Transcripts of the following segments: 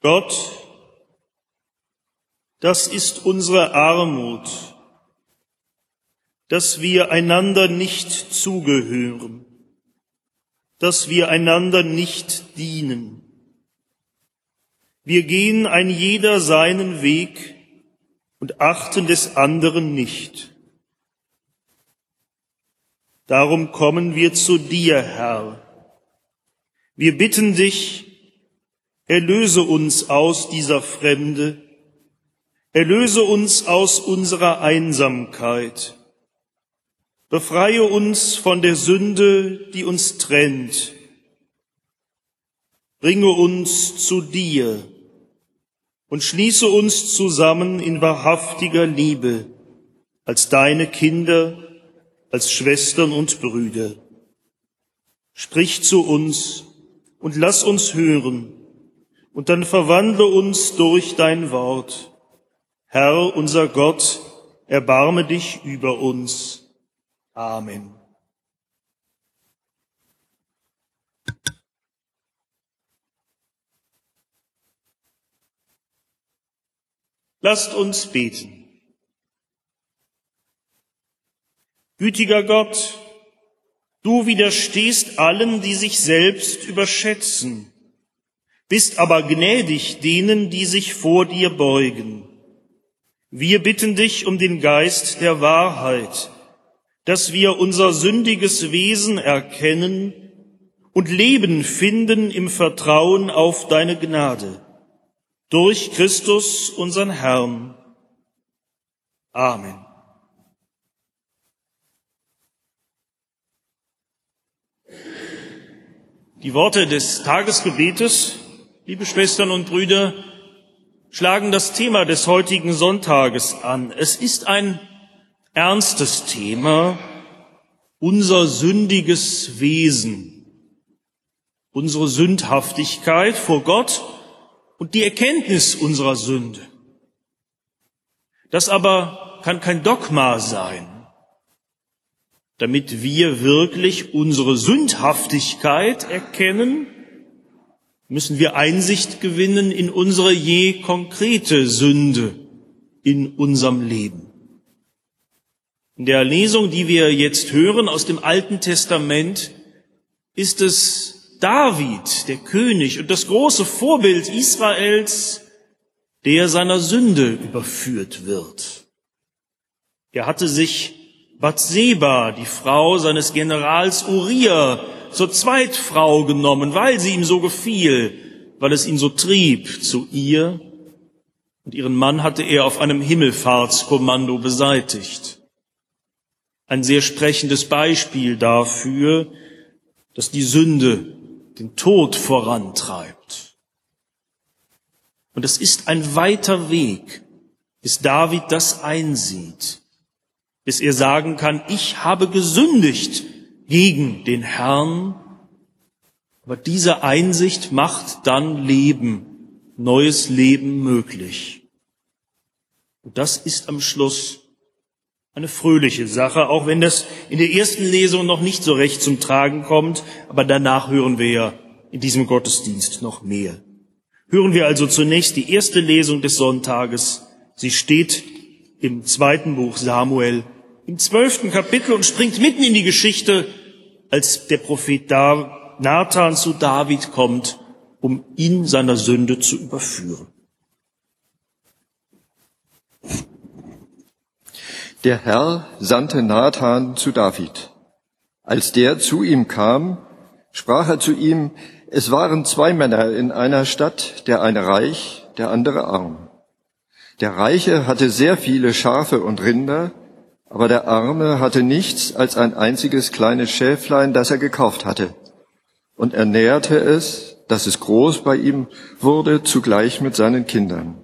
Gott, das ist unsere Armut, dass wir einander nicht zugehören, dass wir einander nicht dienen. Wir gehen ein jeder seinen Weg und achten des anderen nicht. Darum kommen wir zu dir, Herr. Wir bitten dich, erlöse uns aus dieser Fremde, erlöse uns aus unserer Einsamkeit, befreie uns von der Sünde, die uns trennt, bringe uns zu dir, und schließe uns zusammen in wahrhaftiger Liebe als deine Kinder, als Schwestern und Brüder. Sprich zu uns und lass uns hören und dann verwandle uns durch dein Wort. Herr unser Gott, erbarme dich über uns. Amen. Lasst uns beten. Gütiger Gott, du widerstehst allen, die sich selbst überschätzen, bist aber gnädig denen, die sich vor dir beugen. Wir bitten dich um den Geist der Wahrheit, dass wir unser sündiges Wesen erkennen und Leben finden im Vertrauen auf deine Gnade durch Christus, unseren Herrn. Amen. Die Worte des Tagesgebetes, liebe Schwestern und Brüder, schlagen das Thema des heutigen Sonntages an. Es ist ein ernstes Thema, unser sündiges Wesen, unsere Sündhaftigkeit vor Gott und die Erkenntnis unserer Sünde. Das aber kann kein Dogma sein. Damit wir wirklich unsere Sündhaftigkeit erkennen, müssen wir Einsicht gewinnen in unsere je konkrete Sünde in unserem Leben. In der Lesung, die wir jetzt hören aus dem Alten Testament, ist es David, der König und das große Vorbild Israels, der seiner Sünde überführt wird. Er hatte sich Bathseba, die Frau seines Generals Uriah, zur Zweitfrau genommen, weil sie ihm so gefiel, weil es ihn so trieb zu ihr. Und ihren Mann hatte er auf einem Himmelfahrtskommando beseitigt. Ein sehr sprechendes Beispiel dafür, dass die Sünde den Tod vorantreibt. Und es ist ein weiter Weg, bis David das einsieht, bis er sagen kann, ich habe gesündigt gegen den Herrn. Aber diese Einsicht macht dann Leben, neues Leben möglich. Und das ist am Schluss eine fröhliche Sache, auch wenn das in der ersten Lesung noch nicht so recht zum Tragen kommt, aber danach hören wir ja in diesem Gottesdienst noch mehr. Hören wir also zunächst die erste Lesung des Sonntages. Sie steht im zweiten Buch Samuel im zwölften Kapitel und springt mitten in die Geschichte, als der Prophet Nathan zu David kommt, um ihn seiner Sünde zu überführen. Der Herr sandte Nathan zu David. Als der zu ihm kam, sprach er zu ihm, es waren zwei Männer in einer Stadt, der eine reich, der andere arm. Der Reiche hatte sehr viele Schafe und Rinder, aber der Arme hatte nichts als ein einziges kleines Schäflein, das er gekauft hatte, und ernährte es, dass es groß bei ihm wurde, zugleich mit seinen Kindern.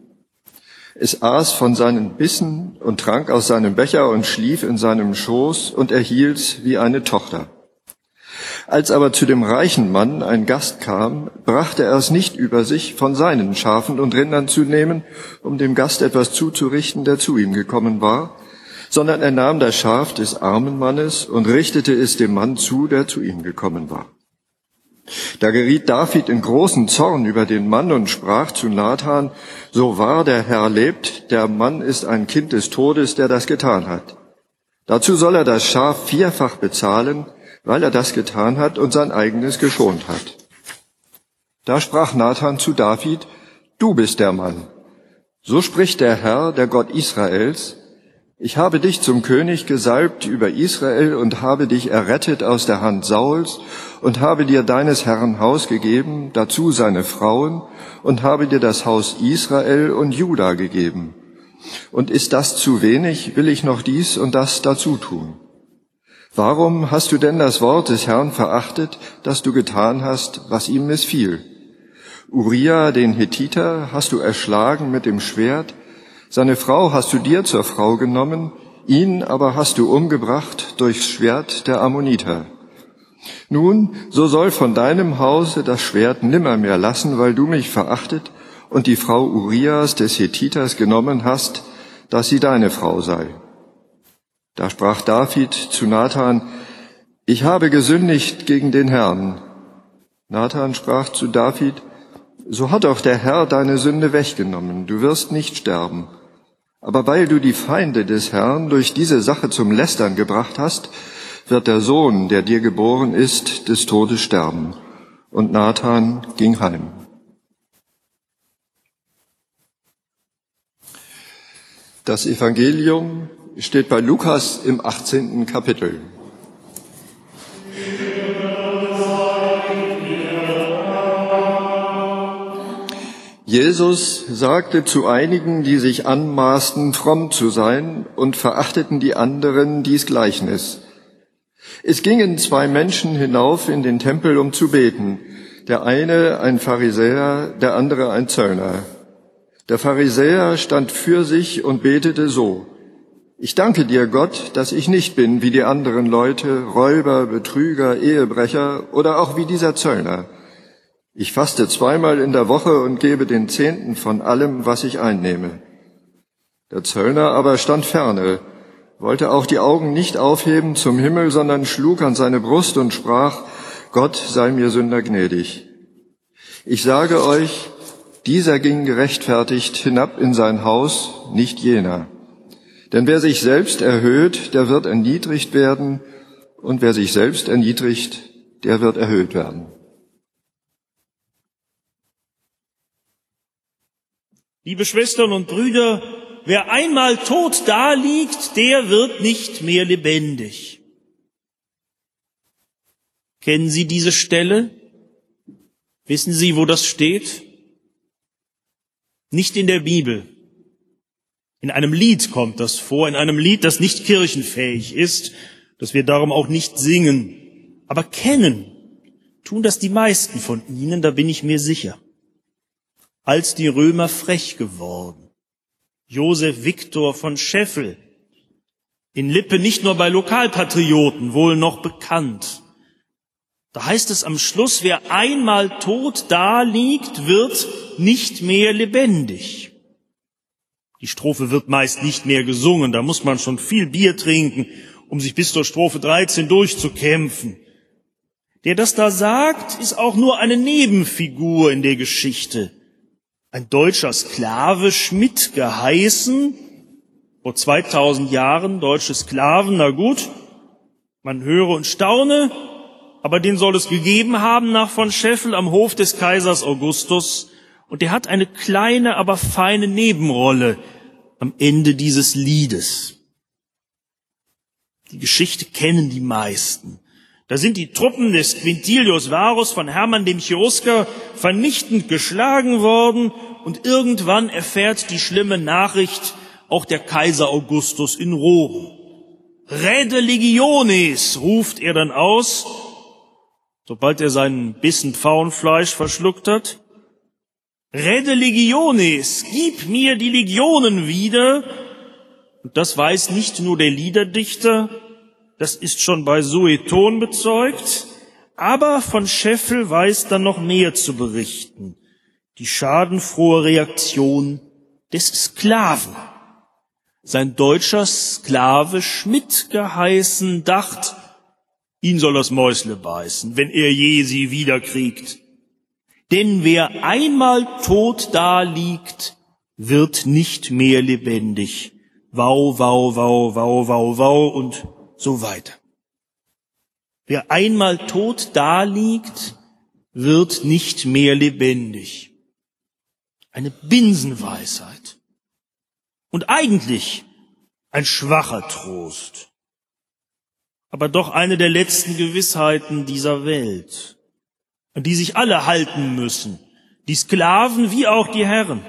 Es aß von seinen Bissen und trank aus seinem Becher und schlief in seinem Schoß und erhielt wie eine Tochter. Als aber zu dem reichen Mann ein Gast kam, brachte er es nicht über sich, von seinen Schafen und Rindern zu nehmen, um dem Gast etwas zuzurichten, der zu ihm gekommen war, sondern er nahm das Schaf des armen Mannes und richtete es dem Mann zu, der zu ihm gekommen war. Da geriet David in großen Zorn über den Mann und sprach zu Nathan, so wahr der Herr lebt, der Mann ist ein Kind des Todes, der das getan hat. Dazu soll er das Schaf vierfach bezahlen, weil er das getan hat und sein eigenes geschont hat. Da sprach Nathan zu David, du bist der Mann. So spricht der Herr, der Gott Israels, ich habe dich zum König gesalbt über Israel und habe dich errettet aus der Hand Sauls und habe dir deines Herrn Haus gegeben, dazu seine Frauen, und habe dir das Haus Israel und Juda gegeben. Und ist das zu wenig, will ich noch dies und das dazu tun. Warum hast du denn das Wort des Herrn verachtet, dass du getan hast, was ihm missfiel? Uriah, den Hethiter, hast du erschlagen mit dem Schwert, seine Frau hast du dir zur Frau genommen, ihn aber hast du umgebracht durchs Schwert der Ammoniter. Nun, so soll von deinem Hause das Schwert nimmermehr lassen, weil du mich verachtet und die Frau Urias des Hethiters genommen hast, dass sie deine Frau sei. Da sprach David zu Nathan, ich habe gesündigt gegen den Herrn. Nathan sprach zu David, so hat auch der Herr deine Sünde weggenommen, du wirst nicht sterben. Aber weil du die Feinde des Herrn durch diese Sache zum Lästern gebracht hast, wird der Sohn, der dir geboren ist, des Todes sterben. Und Nathan ging heim. Das Evangelium steht bei Lukas im 18. Kapitel. Jesus sagte zu einigen, die sich anmaßten, fromm zu sein und verachteten die anderen dies Gleichnis. Es gingen zwei Menschen hinauf in den Tempel, um zu beten. Der eine ein Pharisäer, der andere ein Zöllner. Der Pharisäer stand für sich und betete so. Ich danke dir, Gott, dass ich nicht bin wie die anderen Leute, Räuber, Betrüger, Ehebrecher oder auch wie dieser Zöllner. Ich faste zweimal in der Woche und gebe den Zehnten von allem, was ich einnehme. Der Zöllner aber stand ferne, wollte auch die Augen nicht aufheben zum Himmel, sondern schlug an seine Brust und sprach, Gott sei mir Sünder gnädig. Ich sage euch, dieser ging gerechtfertigt hinab in sein Haus, nicht jener. Denn wer sich selbst erhöht, der wird erniedrigt werden, und wer sich selbst erniedrigt, der wird erhöht werden. Liebe Schwestern und Brüder, wer einmal tot daliegt, der wird nicht mehr lebendig. Kennen Sie diese Stelle? Wissen Sie, wo das steht? Nicht in der Bibel. In einem Lied kommt das vor, in einem Lied, das nicht kirchenfähig ist, das wir darum auch nicht singen. Aber kennen tun das die meisten von Ihnen, da bin ich mir sicher als die Römer frech geworden. Josef Viktor von Scheffel, in Lippe nicht nur bei Lokalpatrioten wohl noch bekannt. Da heißt es am Schluss, wer einmal tot da liegt, wird nicht mehr lebendig. Die Strophe wird meist nicht mehr gesungen, da muss man schon viel Bier trinken, um sich bis zur Strophe 13 durchzukämpfen. Der das da sagt, ist auch nur eine Nebenfigur in der Geschichte ein deutscher Sklave Schmidt geheißen, vor 2000 Jahren deutsche Sklaven, na gut, man höre und staune, aber den soll es gegeben haben nach von Scheffel am Hof des Kaisers Augustus, und der hat eine kleine, aber feine Nebenrolle am Ende dieses Liedes. Die Geschichte kennen die meisten. Da sind die Truppen des Quintilius Varus von Hermann dem Cherusker vernichtend geschlagen worden und irgendwann erfährt die schlimme Nachricht auch der Kaiser Augustus in Rom. Rede Legiones, ruft er dann aus, sobald er seinen Bissen Pfauenfleisch verschluckt hat. Rede Legiones, gib mir die Legionen wieder. Und das weiß nicht nur der Liederdichter, das ist schon bei Sueton bezeugt, aber von Scheffel weiß dann noch mehr zu berichten. Die schadenfrohe Reaktion des Sklaven. Sein deutscher Sklave Schmidt geheißen dacht, ihn soll das Mäusle beißen, wenn er je sie wiederkriegt. Denn wer einmal tot da liegt, wird nicht mehr lebendig. Wau, wau, wau, wau, wau, wau und so weiter. Wer einmal tot da liegt, wird nicht mehr lebendig. Eine Binsenweisheit. Und eigentlich ein schwacher Trost. Aber doch eine der letzten Gewissheiten dieser Welt, an die sich alle halten müssen, die Sklaven wie auch die Herren.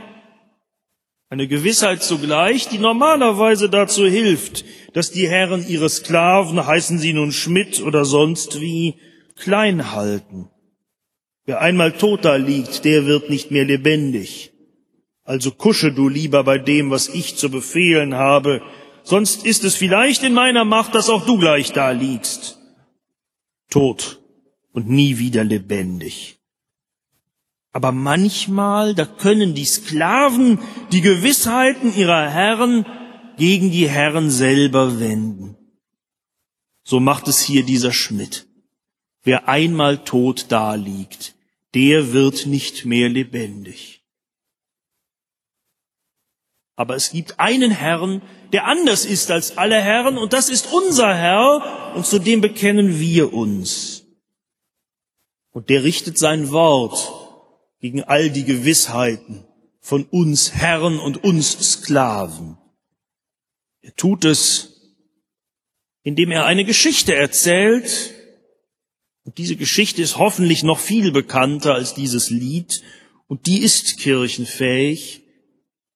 Eine Gewissheit zugleich, die normalerweise dazu hilft, dass die Herren ihre Sklaven, heißen sie nun Schmidt oder sonst wie, klein halten. Wer einmal tot da liegt, der wird nicht mehr lebendig. Also kusche du lieber bei dem, was ich zu befehlen habe, sonst ist es vielleicht in meiner Macht, dass auch du gleich da liegst. Tot und nie wieder lebendig. Aber manchmal, da können die Sklaven die Gewissheiten ihrer Herren gegen die Herren selber wenden. So macht es hier dieser Schmidt. Wer einmal tot daliegt, der wird nicht mehr lebendig. Aber es gibt einen Herrn, der anders ist als alle Herren, und das ist unser Herr, und zu dem bekennen wir uns. Und der richtet sein Wort gegen all die Gewissheiten von uns Herren und uns Sklaven. Er tut es, indem er eine Geschichte erzählt, und diese Geschichte ist hoffentlich noch viel bekannter als dieses Lied, und die ist kirchenfähig,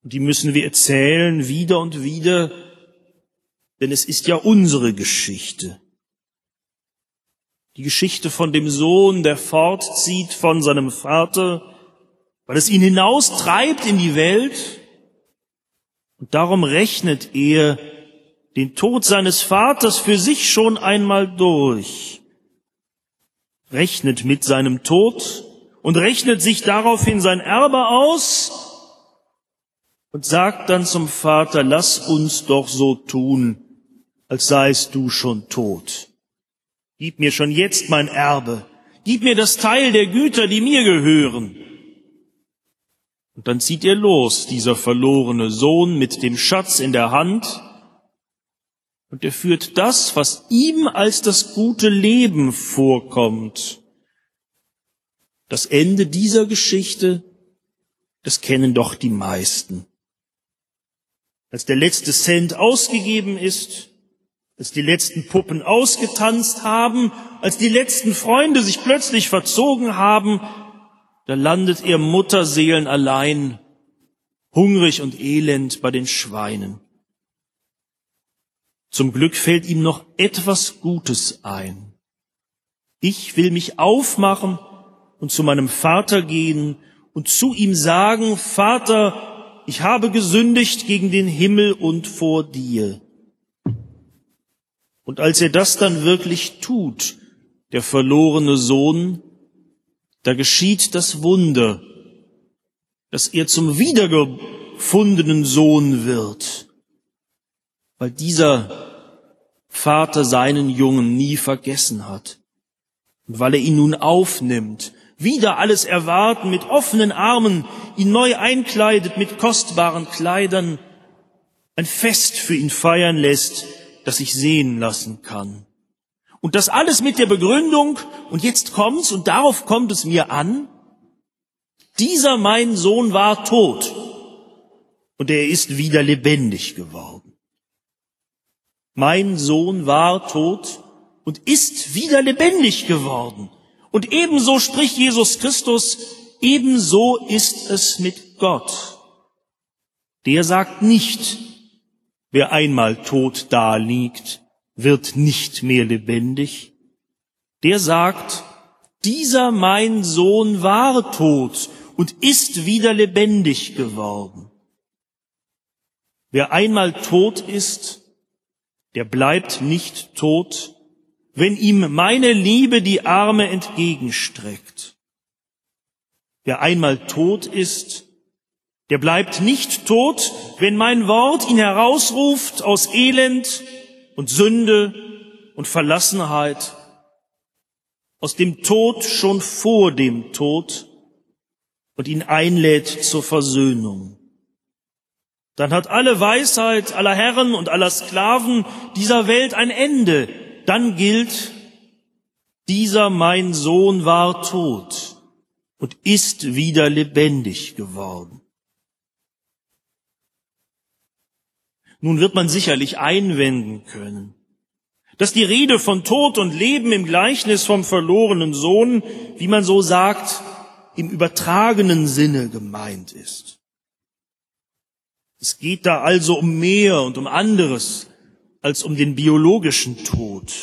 und die müssen wir erzählen wieder und wieder, denn es ist ja unsere Geschichte. Die Geschichte von dem Sohn, der fortzieht von seinem Vater, weil es ihn hinaustreibt in die Welt. Und darum rechnet er den Tod seines Vaters für sich schon einmal durch, rechnet mit seinem Tod und rechnet sich daraufhin sein Erbe aus und sagt dann zum Vater, lass uns doch so tun, als seist du schon tot. Gib mir schon jetzt mein Erbe, gib mir das Teil der Güter, die mir gehören. Und dann zieht er los, dieser verlorene Sohn mit dem Schatz in der Hand, und er führt das, was ihm als das gute Leben vorkommt. Das Ende dieser Geschichte, das kennen doch die meisten. Als der letzte Cent ausgegeben ist, als die letzten Puppen ausgetanzt haben, als die letzten Freunde sich plötzlich verzogen haben, da landet ihr Mutterseelen allein, hungrig und elend bei den Schweinen. Zum Glück fällt ihm noch etwas Gutes ein. Ich will mich aufmachen und zu meinem Vater gehen und zu ihm sagen, Vater, ich habe gesündigt gegen den Himmel und vor dir. Und als er das dann wirklich tut, der verlorene Sohn, da geschieht das Wunder, dass er zum wiedergefundenen Sohn wird, weil dieser Vater seinen Jungen nie vergessen hat und weil er ihn nun aufnimmt, wieder alles erwarten, mit offenen Armen, ihn neu einkleidet mit kostbaren Kleidern, ein Fest für ihn feiern lässt, das sich sehen lassen kann. Und das alles mit der Begründung, und jetzt kommt's, und darauf kommt es mir an, dieser mein Sohn war tot, und er ist wieder lebendig geworden. Mein Sohn war tot und ist wieder lebendig geworden. Und ebenso spricht Jesus Christus, ebenso ist es mit Gott. Der sagt nicht, wer einmal tot da liegt, wird nicht mehr lebendig. Der sagt, dieser mein Sohn war tot und ist wieder lebendig geworden. Wer einmal tot ist, der bleibt nicht tot, wenn ihm meine Liebe die Arme entgegenstreckt. Wer einmal tot ist, der bleibt nicht tot, wenn mein Wort ihn herausruft aus Elend und Sünde und Verlassenheit aus dem Tod schon vor dem Tod und ihn einlädt zur Versöhnung. Dann hat alle Weisheit aller Herren und aller Sklaven dieser Welt ein Ende. Dann gilt, dieser mein Sohn war tot und ist wieder lebendig geworden. Nun wird man sicherlich einwenden können, dass die Rede von Tod und Leben im Gleichnis vom verlorenen Sohn, wie man so sagt, im übertragenen Sinne gemeint ist. Es geht da also um mehr und um anderes als um den biologischen Tod.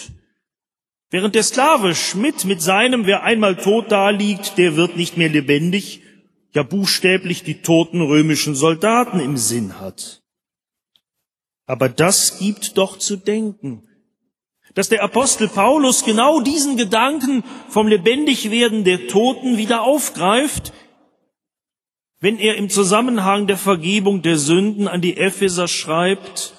Während der Sklave Schmidt mit seinem, wer einmal tot daliegt, der wird nicht mehr lebendig, ja buchstäblich die toten römischen Soldaten im Sinn hat. Aber das gibt doch zu denken, dass der Apostel Paulus genau diesen Gedanken vom Lebendigwerden der Toten wieder aufgreift, wenn er im Zusammenhang der Vergebung der Sünden an die Epheser schreibt,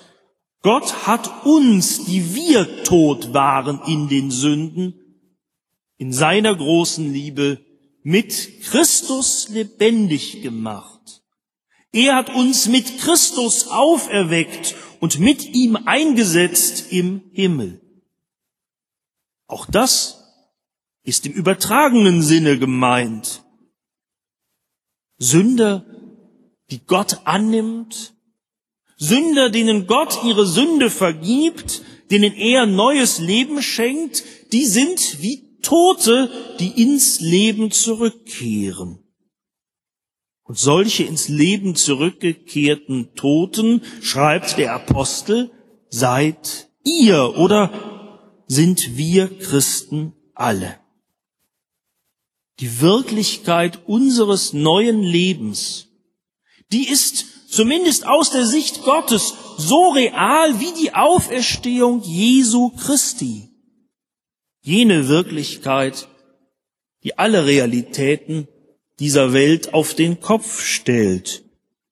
Gott hat uns, die wir tot waren in den Sünden, in seiner großen Liebe mit Christus lebendig gemacht. Er hat uns mit Christus auferweckt und mit ihm eingesetzt im Himmel. Auch das ist im übertragenen Sinne gemeint. Sünder, die Gott annimmt, Sünder, denen Gott ihre Sünde vergibt, denen er neues Leben schenkt, die sind wie Tote, die ins Leben zurückkehren. Und solche ins Leben zurückgekehrten Toten, schreibt der Apostel, seid ihr oder sind wir Christen alle. Die Wirklichkeit unseres neuen Lebens, die ist zumindest aus der Sicht Gottes so real wie die Auferstehung Jesu Christi. Jene Wirklichkeit, die alle Realitäten dieser Welt auf den Kopf stellt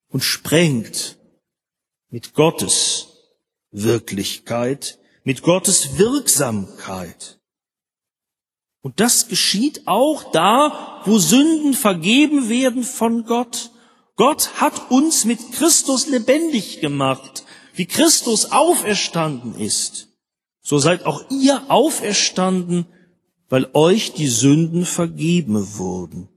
und sprengt mit Gottes Wirklichkeit, mit Gottes Wirksamkeit. Und das geschieht auch da, wo Sünden vergeben werden von Gott. Gott hat uns mit Christus lebendig gemacht, wie Christus auferstanden ist. So seid auch ihr auferstanden, weil euch die Sünden vergeben wurden.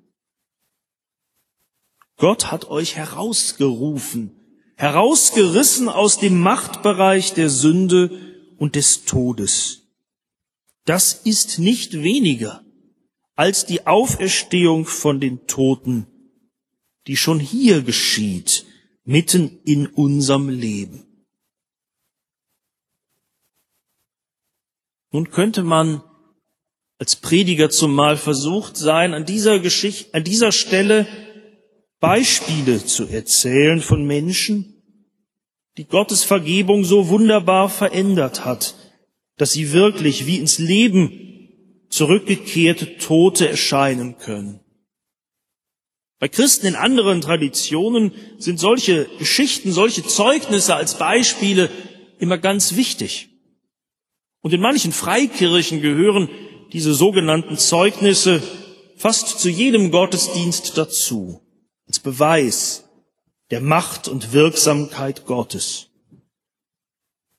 Gott hat euch herausgerufen, herausgerissen aus dem Machtbereich der Sünde und des Todes. Das ist nicht weniger als die Auferstehung von den Toten, die schon hier geschieht, mitten in unserem Leben. Nun könnte man als Prediger zumal versucht sein, an dieser Geschichte, an dieser Stelle Beispiele zu erzählen von Menschen, die Gottes Vergebung so wunderbar verändert hat, dass sie wirklich wie ins Leben zurückgekehrte Tote erscheinen können. Bei Christen in anderen Traditionen sind solche Geschichten, solche Zeugnisse als Beispiele immer ganz wichtig. Und in manchen Freikirchen gehören diese sogenannten Zeugnisse fast zu jedem Gottesdienst dazu, als Beweis der Macht und Wirksamkeit Gottes.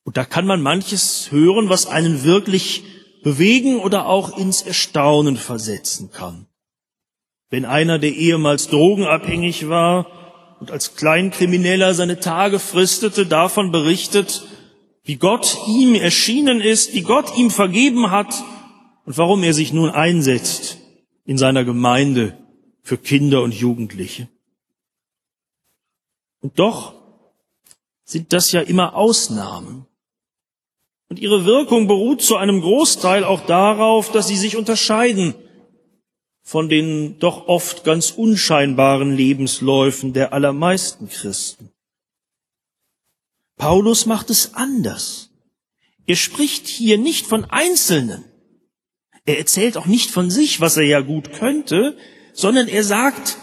Und da kann man manches hören, was einen wirklich bewegen oder auch ins Erstaunen versetzen kann. Wenn einer, der ehemals drogenabhängig war und als Kleinkrimineller seine Tage fristete, davon berichtet, wie Gott ihm erschienen ist, wie Gott ihm vergeben hat und warum er sich nun einsetzt in seiner Gemeinde für Kinder und Jugendliche. Und doch sind das ja immer Ausnahmen. Und ihre Wirkung beruht zu einem Großteil auch darauf, dass sie sich unterscheiden von den doch oft ganz unscheinbaren Lebensläufen der allermeisten Christen. Paulus macht es anders. Er spricht hier nicht von Einzelnen. Er erzählt auch nicht von sich, was er ja gut könnte, sondern er sagt,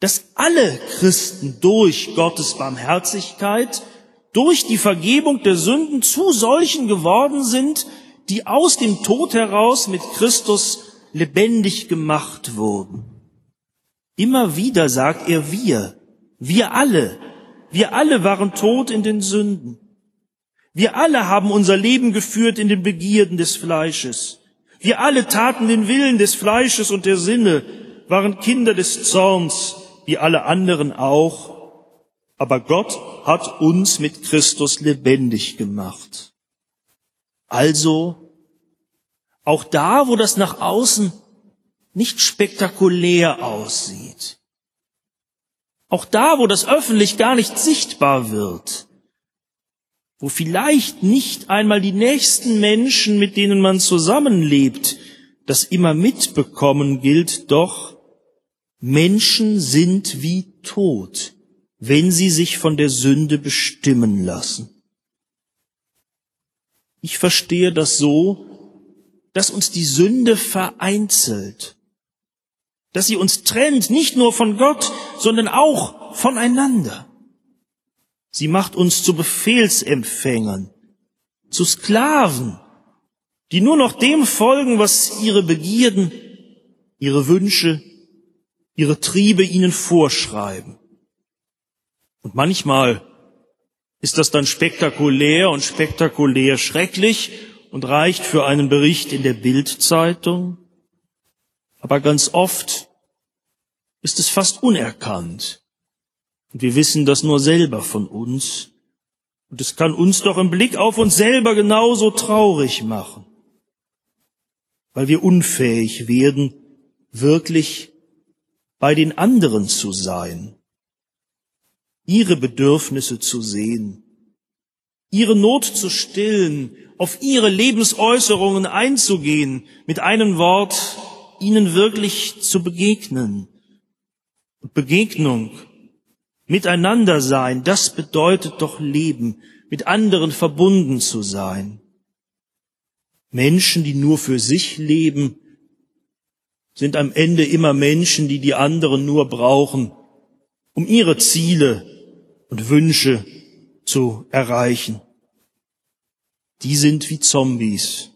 dass alle Christen durch Gottes Barmherzigkeit, durch die Vergebung der Sünden zu solchen geworden sind, die aus dem Tod heraus mit Christus lebendig gemacht wurden. Immer wieder sagt er wir, wir alle, wir alle waren tot in den Sünden. Wir alle haben unser Leben geführt in den Begierden des Fleisches. Wir alle taten den Willen des Fleisches und der Sinne, waren Kinder des Zorns, wie alle anderen auch. Aber Gott hat uns mit Christus lebendig gemacht. Also, auch da, wo das nach außen nicht spektakulär aussieht, auch da, wo das öffentlich gar nicht sichtbar wird, wo vielleicht nicht einmal die nächsten Menschen, mit denen man zusammenlebt, das immer mitbekommen, gilt doch, Menschen sind wie tot, wenn sie sich von der Sünde bestimmen lassen. Ich verstehe das so, dass uns die Sünde vereinzelt, dass sie uns trennt, nicht nur von Gott, sondern auch voneinander. Sie macht uns zu Befehlsempfängern, zu Sklaven, die nur noch dem folgen, was ihre Begierden, ihre Wünsche, ihre Triebe ihnen vorschreiben. Und manchmal ist das dann spektakulär und spektakulär schrecklich und reicht für einen Bericht in der Bildzeitung. Aber ganz oft ist es fast unerkannt und wir wissen das nur selber von uns. Und es kann uns doch im Blick auf uns selber genauso traurig machen, weil wir unfähig werden, wirklich bei den anderen zu sein, ihre Bedürfnisse zu sehen, ihre Not zu stillen, auf ihre Lebensäußerungen einzugehen, mit einem Wort ihnen wirklich zu begegnen. Begegnung Miteinander sein, das bedeutet doch Leben, mit anderen verbunden zu sein. Menschen, die nur für sich leben, sind am Ende immer Menschen, die die anderen nur brauchen, um ihre Ziele und Wünsche zu erreichen. Die sind wie Zombies,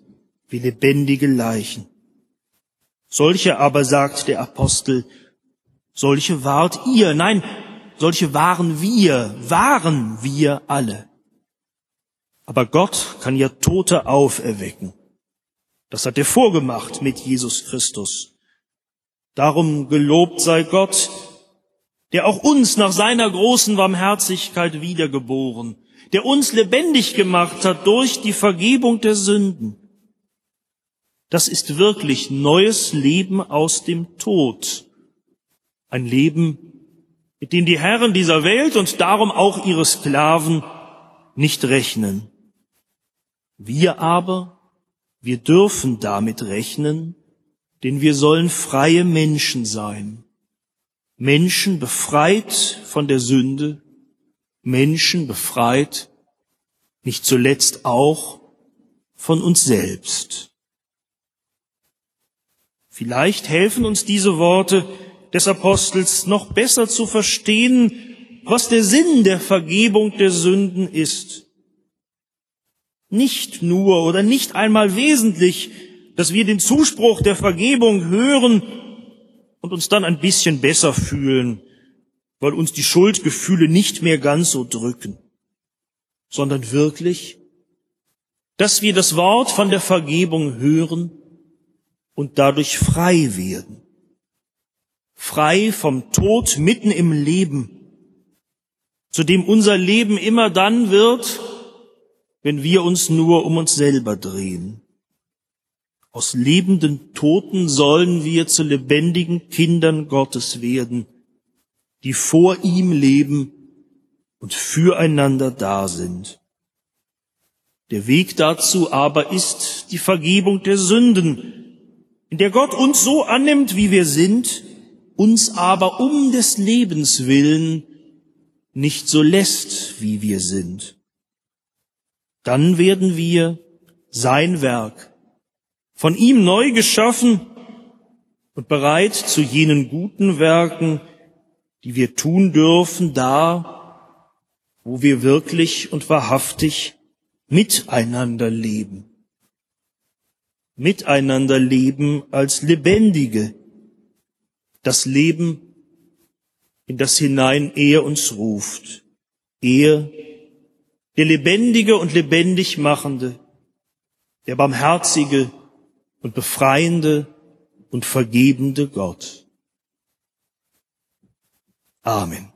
wie lebendige Leichen. Solche aber, sagt der Apostel, solche wart ihr. Nein, solche waren wir, waren wir alle. Aber Gott kann ja Tote auferwecken. Das hat er vorgemacht mit Jesus Christus. Darum gelobt sei Gott, der auch uns nach seiner großen Barmherzigkeit wiedergeboren, der uns lebendig gemacht hat durch die Vergebung der Sünden. Das ist wirklich neues Leben aus dem Tod. Ein Leben mit dem die Herren dieser Welt und darum auch ihre Sklaven nicht rechnen. Wir aber, wir dürfen damit rechnen, denn wir sollen freie Menschen sein. Menschen befreit von der Sünde, Menschen befreit nicht zuletzt auch von uns selbst. Vielleicht helfen uns diese Worte, des Apostels noch besser zu verstehen, was der Sinn der Vergebung der Sünden ist. Nicht nur oder nicht einmal wesentlich, dass wir den Zuspruch der Vergebung hören und uns dann ein bisschen besser fühlen, weil uns die Schuldgefühle nicht mehr ganz so drücken, sondern wirklich, dass wir das Wort von der Vergebung hören und dadurch frei werden frei vom Tod mitten im Leben, zu dem unser Leben immer dann wird, wenn wir uns nur um uns selber drehen. Aus lebenden Toten sollen wir zu lebendigen Kindern Gottes werden, die vor ihm leben und füreinander da sind. Der Weg dazu aber ist die Vergebung der Sünden, in der Gott uns so annimmt, wie wir sind, uns aber um des Lebens willen nicht so lässt, wie wir sind. Dann werden wir sein Werk von ihm neu geschaffen und bereit zu jenen guten Werken, die wir tun dürfen, da, wo wir wirklich und wahrhaftig miteinander leben. miteinander leben als Lebendige. Das Leben, in das hinein er uns ruft. Er, der Lebendige und lebendig Machende, der Barmherzige und Befreiende und vergebende Gott. Amen.